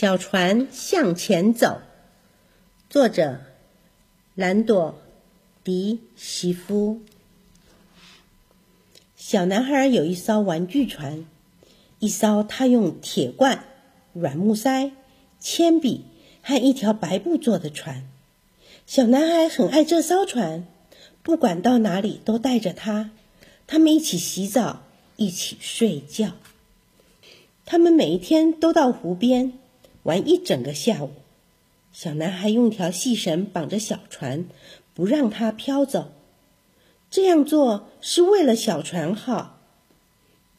小船向前走。作者：兰朵·迪西夫。小男孩有一艘玩具船，一艘他用铁罐、软木塞、铅笔和一条白布做的船。小男孩很爱这艘船，不管到哪里都带着它。他们一起洗澡，一起睡觉。他们每一天都到湖边。玩一整个下午，小男孩用条细绳绑着小船，不让它飘走。这样做是为了小船好。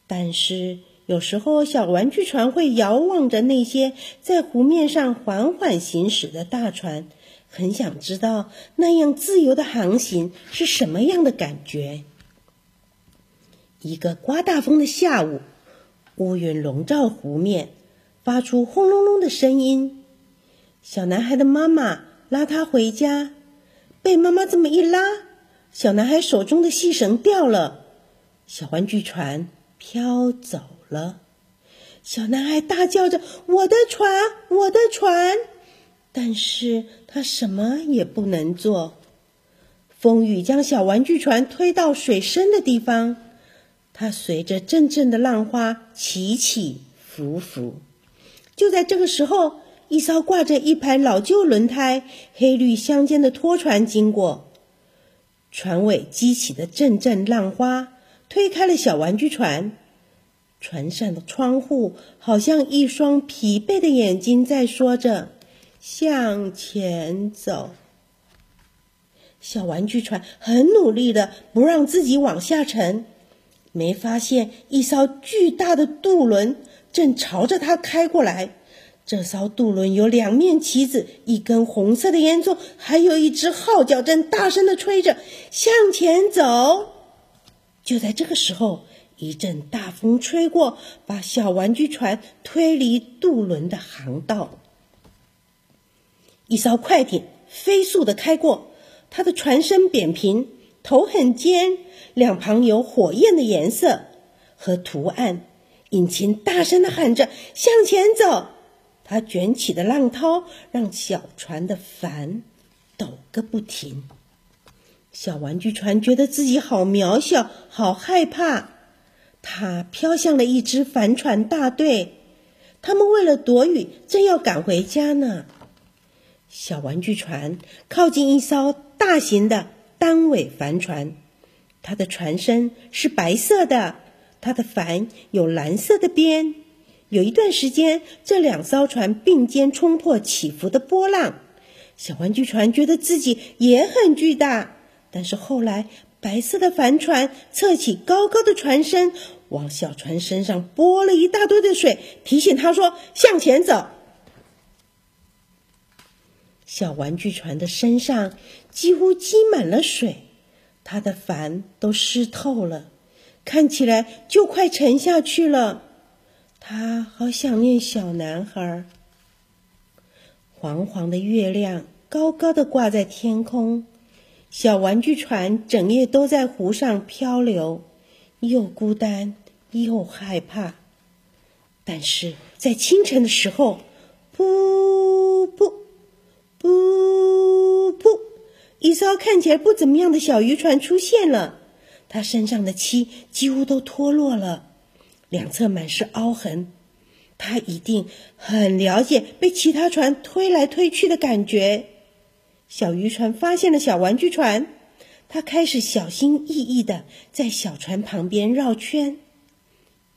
但是有时候，小玩具船会遥望着那些在湖面上缓缓行驶的大船，很想知道那样自由的航行是什么样的感觉。一个刮大风的下午，乌云笼罩湖面。发出轰隆隆的声音。小男孩的妈妈拉他回家，被妈妈这么一拉，小男孩手中的细绳掉了，小玩具船飘走了。小男孩大叫着：“我的船，我的船！”但是他什么也不能做。风雨将小玩具船推到水深的地方，它随着阵阵的浪花起起伏伏。就在这个时候，一艘挂着一排老旧轮胎、黑绿相间的拖船经过，船尾激起的阵阵浪花推开了小玩具船，船上的窗户好像一双疲惫的眼睛在说着：“向前走。”小玩具船很努力的不让自己往下沉，没发现一艘巨大的渡轮。正朝着他开过来，这艘渡轮有两面旗子，一根红色的烟囱，还有一只号角，正大声的吹着向前走。就在这个时候，一阵大风吹过，把小玩具船推离渡轮的航道。一艘快艇飞速的开过，它的船身扁平，头很尖，两旁有火焰的颜色和图案。引擎大声的喊着：“向前走！”它卷起的浪涛让小船的帆抖个不停。小玩具船觉得自己好渺小，好害怕。它飘向了一支帆船大队，他们为了躲雨，正要赶回家呢。小玩具船靠近一艘大型的单尾帆船，它的船身是白色的。它的帆有蓝色的边。有一段时间，这两艘船并肩冲破起伏的波浪。小玩具船觉得自己也很巨大。但是后来，白色的帆船侧起高高的船身，往小船身上拨了一大堆的水，提醒他说：“向前走。”小玩具船的身上几乎积满了水，它的帆都湿透了。看起来就快沉下去了，他好想念小男孩。黄黄的月亮高高的挂在天空，小玩具船整夜都在湖上漂流，又孤单又害怕。但是在清晨的时候，噗噗噗噗，一艘看起来不怎么样的小渔船出现了。他身上的漆几乎都脱落了，两侧满是凹痕。他一定很了解被其他船推来推去的感觉。小渔船发现了小玩具船，他开始小心翼翼的在小船旁边绕圈，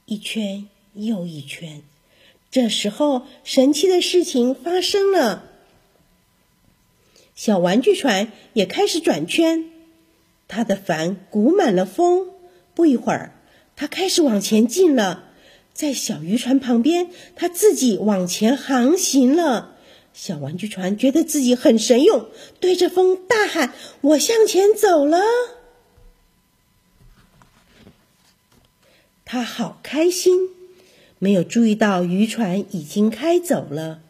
一圈又一圈。这时候，神奇的事情发生了，小玩具船也开始转圈。他的帆鼓满了风，不一会儿，他开始往前进了。在小渔船旁边，他自己往前航行了。小玩具船觉得自己很神勇，对着风大喊：“我向前走了！”他好开心，没有注意到渔船已经开走了，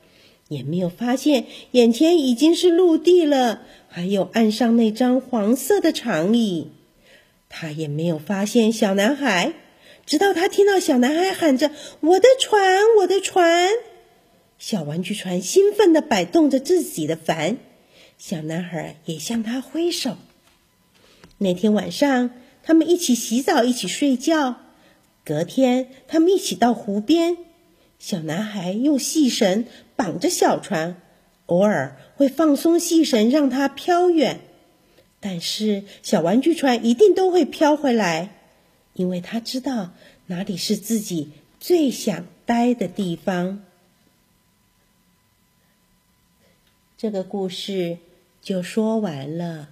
也没有发现眼前已经是陆地了。还有岸上那张黄色的长椅，他也没有发现小男孩，直到他听到小男孩喊着：“我的船，我的船！”小玩具船兴奋地摆动着自己的帆，小男孩也向他挥手。那天晚上，他们一起洗澡，一起睡觉。隔天，他们一起到湖边。小男孩用细绳绑着小船，偶尔会放松细绳，让它飘远。但是，小玩具船一定都会飘回来，因为它知道哪里是自己最想待的地方。这个故事就说完了。